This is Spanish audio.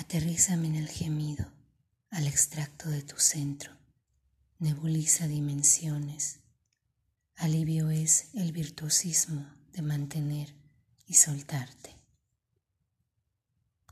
Aterrízame en el gemido, al extracto de tu centro. Nebuliza dimensiones. Alivio es el virtuosismo de mantener y soltarte.